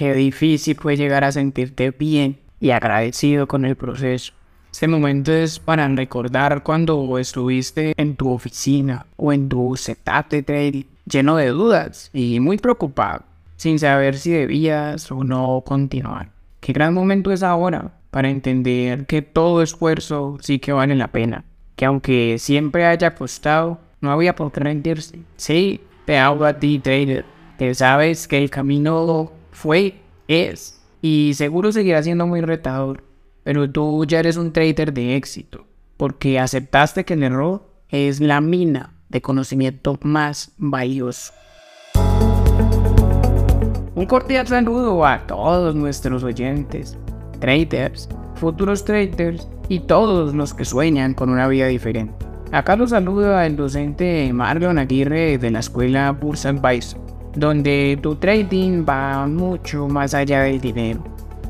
qué difícil puede llegar a sentirte bien y agradecido con el proceso. Este momento es para recordar cuando estuviste en tu oficina o en tu setup de trading lleno de dudas y muy preocupado, sin saber si debías o no continuar. Qué gran momento es ahora para entender que todo esfuerzo sí que vale la pena, que aunque siempre haya costado, no había por qué rendirse. Sí, te hablo a ti, trader, que sabes que el camino fue, es y seguro seguirá siendo muy retador pero tú ya eres un trader de éxito, porque aceptaste que el error es la mina de conocimiento más valioso. Un cordial saludo a todos nuestros oyentes, traders, futuros traders y todos los que sueñan con una vida diferente. Acá los saluda el docente Marlon Aguirre de la escuela Bursa Advisor, donde tu trading va mucho más allá del dinero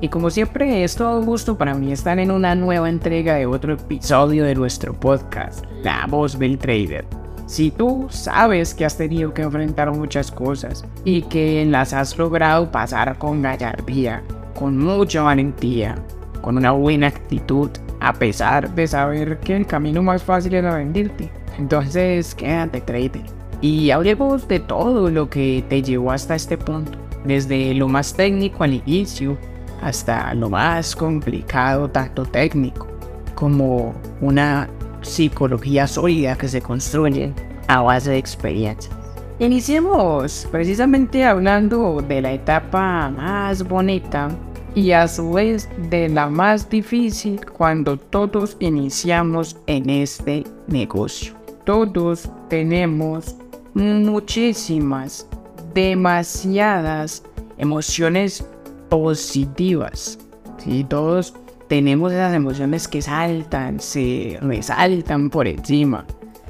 y como siempre es todo gusto para mí estar en una nueva entrega de otro episodio de nuestro podcast, La Voz del Trader. Si tú sabes que has tenido que enfrentar muchas cosas y que las has logrado pasar con gallardía, con mucha valentía, con una buena actitud, a pesar de saber que el camino más fácil era rendirte, entonces quédate trader. Y hablemos de todo lo que te llevó hasta este punto, desde lo más técnico al inicio hasta lo más complicado, tanto técnico como una psicología sólida que se construye a base de experiencia. Iniciemos precisamente hablando de la etapa más bonita y a su vez de la más difícil cuando todos iniciamos en este negocio. Todos tenemos muchísimas, demasiadas emociones positivas. ¿sí? Todos tenemos esas emociones que saltan, se resaltan por encima.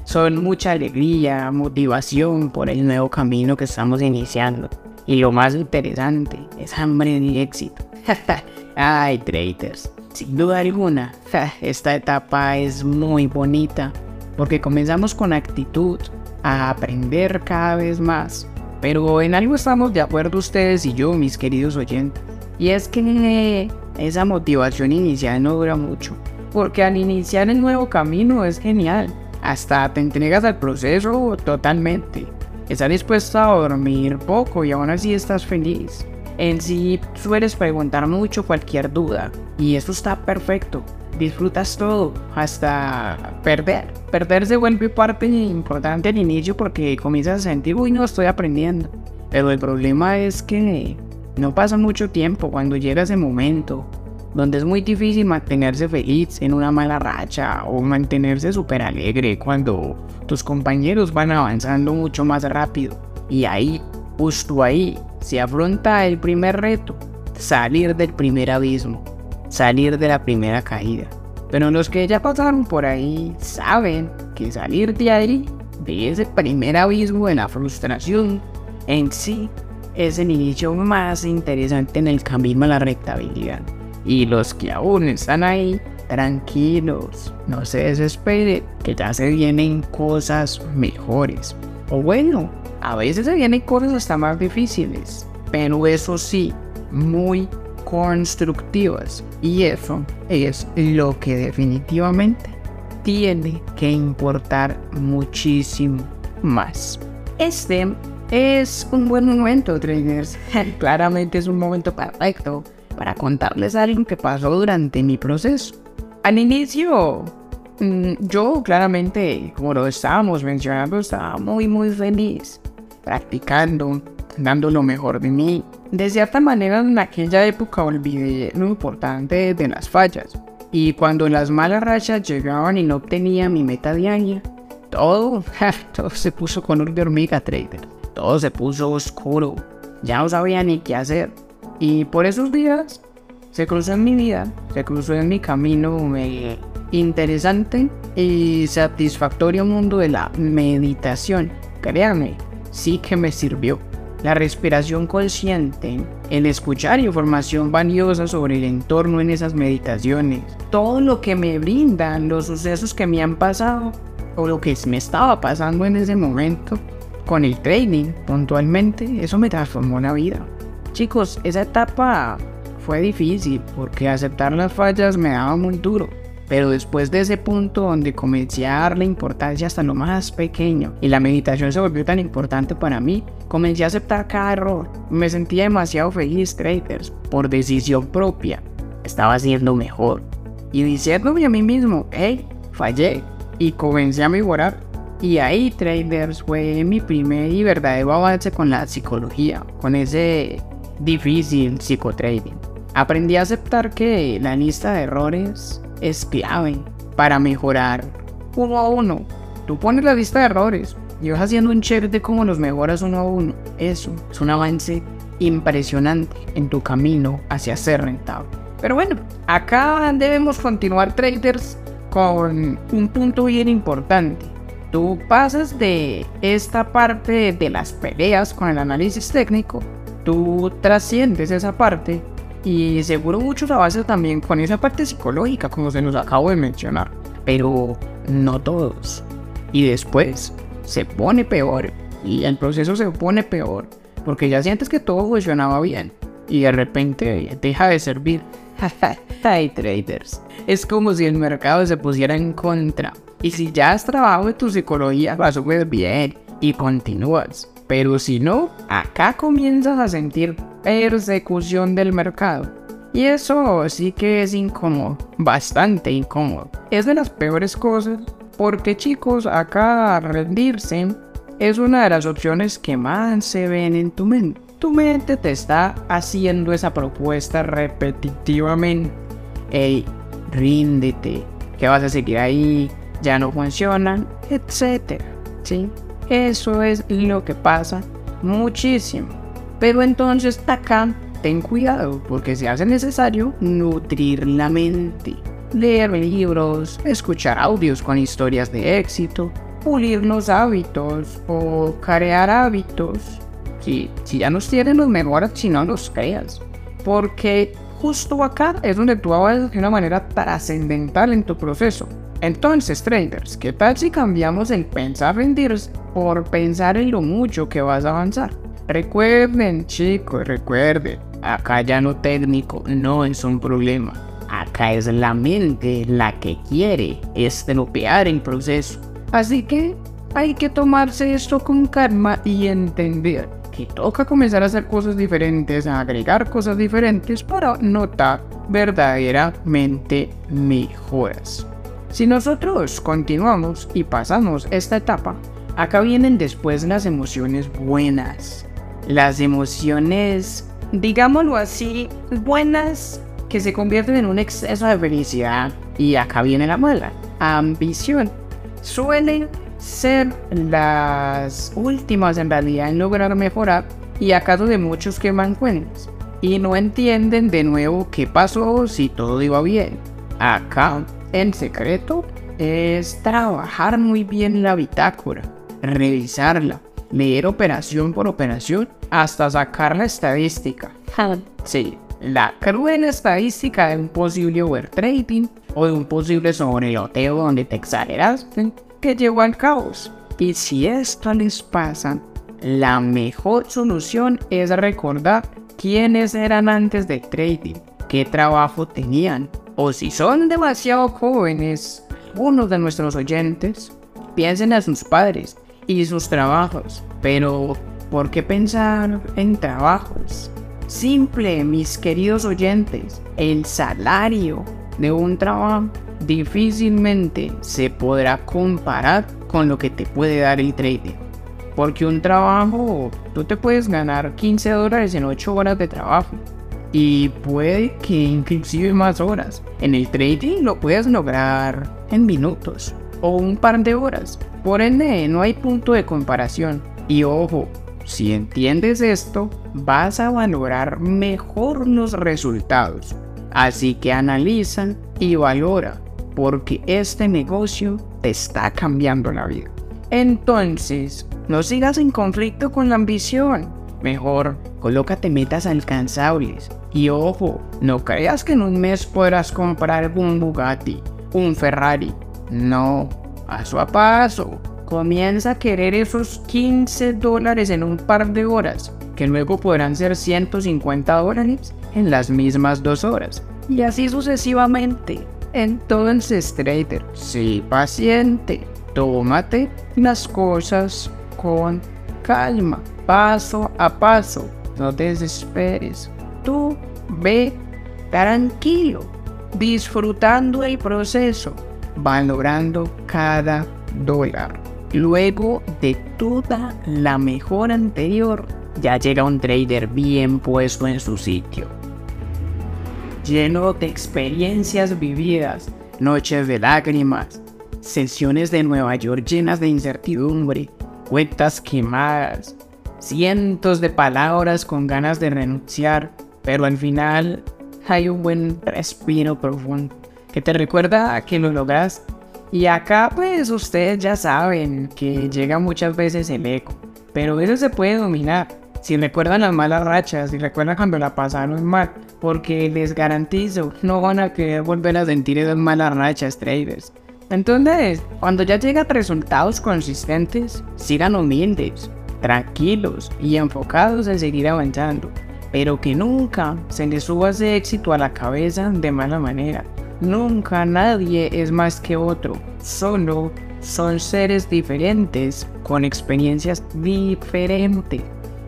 Son mucha alegría, motivación por el nuevo camino que estamos iniciando. Y lo más interesante es hambre de éxito. Ay, traders. Sin duda alguna, esta etapa es muy bonita porque comenzamos con actitud a aprender cada vez más. Pero en algo estamos de acuerdo ustedes y yo, mis queridos oyentes. Y es que esa motivación inicial no dura mucho, porque al iniciar el nuevo camino es genial, hasta te entregas al proceso totalmente. Estás dispuesto a dormir poco y aún así estás feliz. En sí sueles preguntar mucho cualquier duda, y eso está perfecto. Disfrutas todo, hasta perder. Perder se vuelve parte importante al inicio porque comienzas a sentir, uy, no estoy aprendiendo. Pero el problema es que no pasa mucho tiempo cuando llega ese momento donde es muy difícil mantenerse feliz en una mala racha o mantenerse súper alegre cuando tus compañeros van avanzando mucho más rápido. Y ahí, justo ahí, se afronta el primer reto, salir del primer abismo, salir de la primera caída. Pero los que ya pasaron por ahí saben que salir de ahí, de ese primer abismo de la frustración, en sí es el inicio más interesante en el camino a la rectabilidad. Y los que aún están ahí, tranquilos, no se desesperen, que ya se vienen cosas mejores. O bueno, a veces se vienen cosas hasta más difíciles, pero eso sí, muy constructivas. Y eso es lo que definitivamente tiene que importar muchísimo más. Este es un buen momento, traders. Claramente es un momento perfecto para contarles algo que pasó durante mi proceso. Al inicio, mm, yo claramente, como lo estábamos mencionando, estaba muy muy feliz, practicando, dando lo mejor de mí. De cierta manera, en aquella época olvidé lo importante de las fallas. Y cuando las malas rachas llegaban y no obtenía mi meta diaria, todo, todo se puso con de hormiga, trader todo se puso oscuro. Ya no sabía ni qué hacer. Y por esos días se cruzó en mi vida, se cruzó en mi camino un interesante y satisfactorio mundo de la meditación. Créanme, sí que me sirvió. La respiración consciente, el escuchar información valiosa sobre el entorno en esas meditaciones, todo lo que me brindan los sucesos que me han pasado o lo que me estaba pasando en ese momento, con el training puntualmente, eso me transformó la vida. Chicos, esa etapa fue difícil porque aceptar las fallas me daba muy duro. Pero después de ese punto donde comencé a darle importancia hasta lo más pequeño y la meditación se volvió tan importante para mí, comencé a aceptar cada error. Me sentía demasiado feliz, traders, por decisión propia. Estaba haciendo mejor. Y diciéndome a mí mismo, hey, fallé. Y comencé a mejorar. Y ahí, traders, fue mi primer y verdadero avance con la psicología, con ese difícil psicotrading. Aprendí a aceptar que la lista de errores es clave para mejorar uno a uno. Tú pones la lista de errores y vas haciendo un check de cómo los mejoras uno a uno. Eso es un avance impresionante en tu camino hacia ser rentable. Pero bueno, acá debemos continuar traders con un punto bien importante. Tú pasas de esta parte de las peleas con el análisis técnico, tú trasciendes esa parte y seguro muchos avances también con esa parte psicológica, como se nos acabo de mencionar. Pero no todos. Y después se pone peor. Y el proceso se pone peor. Porque ya sientes que todo funcionaba bien. Y de repente deja de servir. Hay traders. Es como si el mercado se pusiera en contra. Y si ya has trabajado en tu psicología, vas súper bien. Y continúas. Pero si no, acá comienzas a sentir persecución del mercado. Y eso sí que es incómodo, bastante incómodo. Es de las peores cosas porque chicos, acá rendirse es una de las opciones que más se ven en tu mente. Tu mente te está haciendo esa propuesta repetitivamente. Ey, ríndete, que vas a seguir ahí, ya no funcionan, etc. ¿Sí? Eso es lo que pasa muchísimo. Pero entonces acá ten cuidado porque se hace necesario nutrir la mente, leer libros, escuchar audios con historias de éxito, pulir los hábitos o crear hábitos. Si, si ya nos tienen los mejores, si no los creas. Porque justo acá es donde tú avanzas de una manera trascendental en tu proceso. Entonces, traders, ¿qué tal si cambiamos el pensar rendirse por pensar en lo mucho que vas a avanzar? Recuerden, chicos, recuerden, acá ya no técnico no es un problema. Acá es la mente la que quiere estropear el proceso. Así que hay que tomarse esto con calma y entender que toca comenzar a hacer cosas diferentes, a agregar cosas diferentes para notar verdaderamente mejoras. Si nosotros continuamos y pasamos esta etapa, acá vienen después las emociones buenas las emociones, digámoslo así, buenas que se convierten en un exceso de felicidad. Y acá viene la mala, ambición. Suelen ser las últimas en realidad en lograr mejorar y acaso de muchos que cuentas y no entienden de nuevo qué pasó si todo iba bien. Acá, en secreto, es trabajar muy bien la bitácora, revisarla, leer operación por operación hasta sacar la estadística. Sí, la cruel estadística de un posible overtrading o de un posible sobreloteo donde te exageraste que llevó al caos. Y si esto les pasa, la mejor solución es recordar quiénes eran antes de trading, qué trabajo tenían, o si son demasiado jóvenes, uno de nuestros oyentes, piensen a sus padres y sus trabajos. Pero, ¿por qué pensar en trabajos? Simple, mis queridos oyentes, el salario de un trabajo difícilmente se podrá comparar con lo que te puede dar el trading. Porque un trabajo, tú te puedes ganar 15 dólares en 8 horas de trabajo. Y puede que inclusive más horas. En el trading lo puedes lograr en minutos o un par de horas. Por ende, no hay punto de comparación. Y ojo, si entiendes esto, vas a valorar mejor los resultados. Así que analiza y valora, porque este negocio te está cambiando la vida. Entonces, no sigas en conflicto con la ambición. Mejor, colócate metas alcanzables. Y ojo, no creas que en un mes podrás comprar un Bugatti, un Ferrari. No, paso a paso. Comienza a querer esos 15 dólares en un par de horas, que luego podrán ser 150 dólares en las mismas dos horas. Y así sucesivamente. Entonces, trader, sí, paciente, tómate las cosas con calma, paso a paso. No desesperes. Tú ve tranquilo, disfrutando el proceso, valorando cada dólar. Luego de toda la mejora anterior, ya llega un trader bien puesto en su sitio. Lleno de experiencias vividas, noches de lágrimas, sesiones de Nueva York llenas de incertidumbre, cuentas quemadas, cientos de palabras con ganas de renunciar, pero al final hay un buen respiro profundo que te recuerda a que lo logras. Y acá pues ustedes ya saben que llega muchas veces el eco, pero eso se puede dominar. Si recuerdan las malas rachas, si recuerdan cuando la pasaron mal, porque les garantizo, no van a querer volver a sentir esas malas rachas, traders. Entonces, cuando ya llegan resultados consistentes, sigan humildes, tranquilos y enfocados en seguir avanzando, pero que nunca se les suba ese éxito a la cabeza de mala manera. Nunca nadie es más que otro, solo son seres diferentes con experiencias diferentes.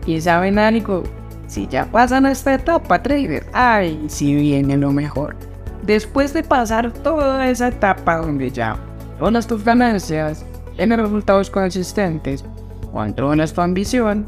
Y saben algo, si ya pasan esta etapa, trader, ay, si viene lo mejor. Después de pasar toda esa etapa donde ya todas tus ganancias tienen resultados consistentes, controlas tu ambición,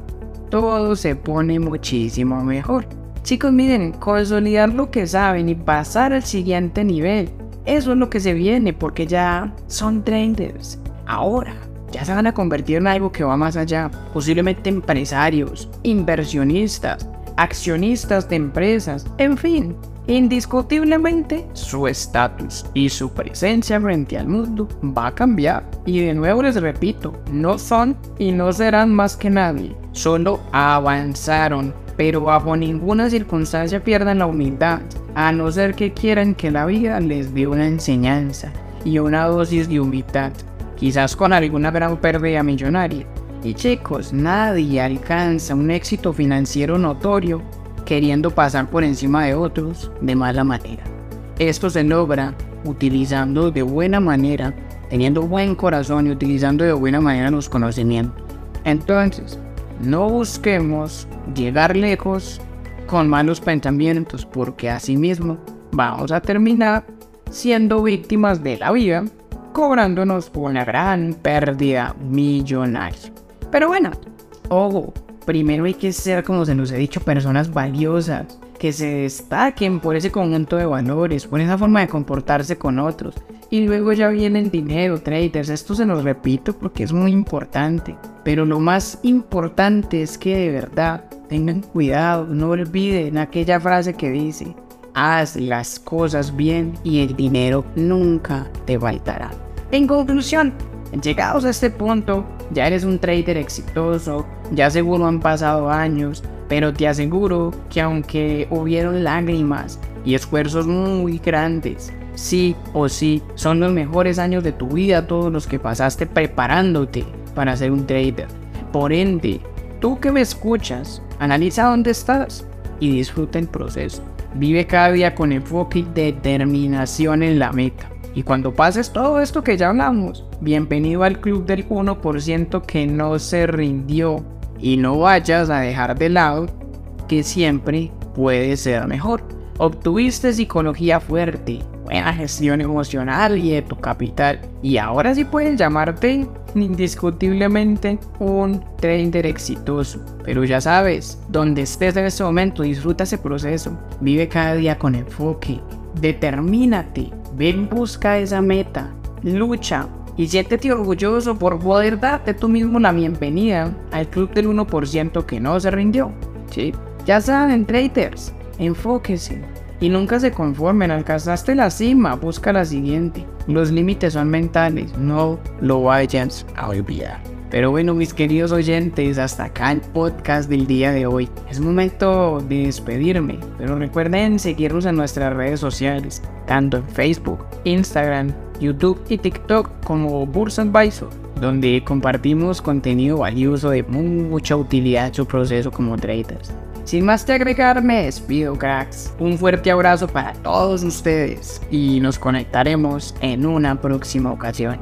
todo se pone muchísimo mejor. Chicos, miren, consolidar lo que saben y pasar al siguiente nivel. Eso es lo que se viene porque ya son traders. Ahora, ya se van a convertir en algo que va más allá. Posiblemente empresarios, inversionistas, accionistas de empresas, en fin. Indiscutiblemente, su estatus y su presencia frente al mundo va a cambiar. Y de nuevo les repito, no son y no serán más que nadie. Solo avanzaron, pero bajo ninguna circunstancia pierdan la humildad, a no ser que quieran que la vida les dé una enseñanza y una dosis de humildad quizás con alguna gran pérdida millonaria. Y chicos, nadie alcanza un éxito financiero notorio queriendo pasar por encima de otros de mala manera. Esto se logra utilizando de buena manera, teniendo buen corazón y utilizando de buena manera los conocimientos. Entonces, no busquemos llegar lejos con malos pensamientos porque asimismo vamos a terminar siendo víctimas de la vida cobrándonos una gran pérdida millonaria. Pero bueno, ojo, primero hay que ser, como se nos he dicho, personas valiosas, que se destaquen por ese conjunto de valores, por esa forma de comportarse con otros. Y luego ya viene el dinero, traders. Esto se los repito porque es muy importante. Pero lo más importante es que de verdad tengan cuidado, no olviden aquella frase que dice, haz las cosas bien y el dinero nunca te faltará. En conclusión, llegados a este punto, ya eres un trader exitoso, ya seguro han pasado años, pero te aseguro que aunque hubieron lágrimas y esfuerzos muy grandes, sí o sí son los mejores años de tu vida todos los que pasaste preparándote para ser un trader. Por ende, tú que me escuchas, analiza dónde estás y disfruta el proceso. Vive cada día con enfoque y determinación en la meta. Y cuando pases todo esto que ya hablamos, bienvenido al club del 1% que no se rindió. Y no vayas a dejar de lado que siempre puede ser mejor. Obtuviste psicología fuerte, buena gestión emocional y de tu capital. Y ahora sí puedes llamarte indiscutiblemente un trader exitoso. Pero ya sabes, donde estés en este momento, disfruta ese proceso. Vive cada día con enfoque. Determínate Ven, busca esa meta, lucha y siéntete orgulloso por poder darte tú mismo la bienvenida al club del 1% que no se rindió. ¿sí? Ya saben, traders, enfóquese y nunca se conformen. Alcanzaste la cima, busca la siguiente. Los límites son mentales, no lo vayas a olvidar. Pero bueno, mis queridos oyentes, hasta acá el podcast del día de hoy. Es momento de despedirme, pero recuerden seguirnos en nuestras redes sociales, tanto en Facebook, Instagram, YouTube y TikTok como Bursa Advisor, donde compartimos contenido valioso de mucha utilidad en su proceso como traders. Sin más que agregar, me despido, cracks. Un fuerte abrazo para todos ustedes y nos conectaremos en una próxima ocasión.